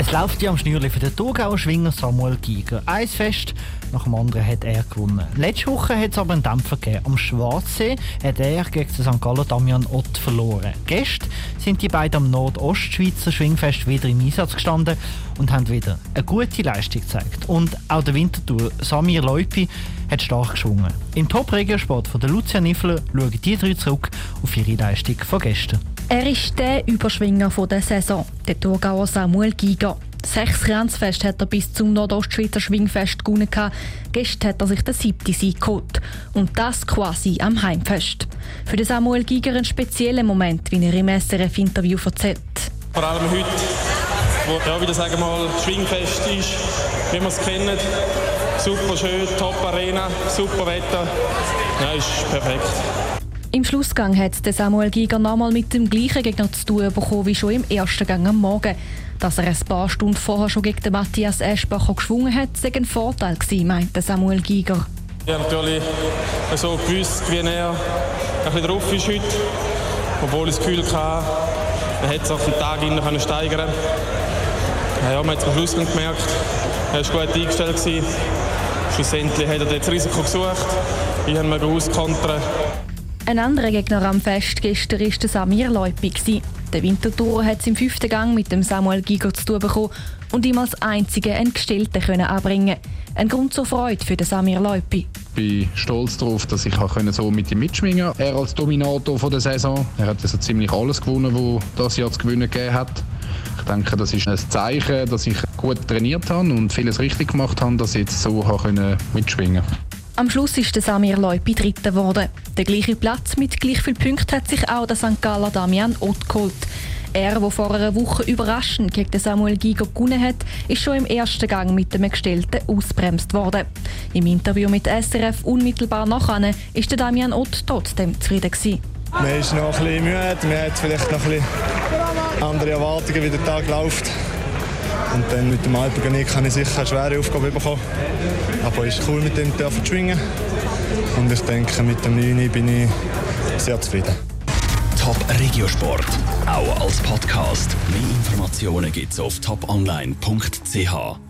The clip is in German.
Es läuft ja am Schnürli für den Thurgauer Schwinger Samuel Giger. Eins fest nach dem anderen hat er gewonnen. Letzte Woche hat es aber einen Dämpfer gegeben. Am Schwarzsee hat er gegen den St. Gallen Damian Ott verloren. Gestern sind die beiden am Nordostschweizer Schwingfest wieder im Einsatz gestanden und haben wieder eine gute Leistung gezeigt. Und auch der Wintertour Samir Leupi hat stark geschwungen. Im Top-Regiosport von der Lucia Niffler schauen die drei zurück auf ihre Leistung von gestern. Er ist der Überschwinger der Saison, der Thurgauer Samuel Giger. Sechs Grenzfest hat er bis zum Nordostschweizer Schwingfest gewonnen. Gestern hat er sich den siebten Sieg geholt. Und das quasi am Heimfest. Für den Samuel Giger ein spezieller Moment, wie er im SRF-Interview erzählt. Vor allem heute, wo ja, wieder sagen mal Schwingfest ist, wie wir es kennen. Super schön, top Arena, super Wetter. Ja, ist perfekt. Im Schlussgang hat Samuel Giger nochmal mit dem gleichen Gegner zu tun bekommen wie schon im ersten Gang am Morgen. Dass er ein paar Stunden vorher schon gegen Matthias Eschbacher geschwungen hat, sei ein Vorteil gewesen, meinte Samuel Giger. Ich habe natürlich so gewusst, wie er ein bisschen drauf ist heute. Obwohl ich das Gefühl hatte, er hätte es auf den Tag hin steigern Ja, man hat es am Schluss gemerkt, er war gut eingestellt. Schlussendlich hat er das Risiko gesucht. Ich habe ihn auskontern. Ein anderer Gegner am Fest gestern war Samir Leupi. Der Wintertour hat es im fünften Gang mit dem Samuel Giger zu tun bekommen und ihm als einzigen einen Gestellten können anbringen Ein Grund zur Freude für den Samir Leupi. Ich bin stolz darauf, dass ich so mit ihm mitschwingen konnte. Er als Dominator der Saison. Er hat also ziemlich alles gewonnen, was das Jahr zu gewinnen gegeben hat. Ich denke, das ist ein Zeichen, dass ich gut trainiert habe und vieles richtig gemacht habe, dass ich jetzt so mitschwingen konnte. Am Schluss ist der Samir Leupi Dritter geworden. Der gleiche Platz mit gleich vielen Punkten hat sich auch der St. Galler Damian Ott geholt. Er, der vor einer Woche überraschend gegen Samuel Giger gewonnen hat, ist schon im ersten Gang mit dem Gestellten ausbremst worden. Im Interview mit SRF unmittelbar nachher ist der Damian Ott trotzdem zufrieden gewesen. Man ist noch ein bisschen müde, man hat vielleicht noch ein bisschen andere Erwartungen, wie der Tag läuft. Und dann mit dem Alpengenik habe ich sicher eine schwere Aufgabe bekommen. Aber es ist cool, mit dem zu schwingen. Und ich denke, mit dem 9 bin ich sehr zufrieden. Top Regiosport, auch als Podcast. Mehr Informationen gibt es auf toponline.ch.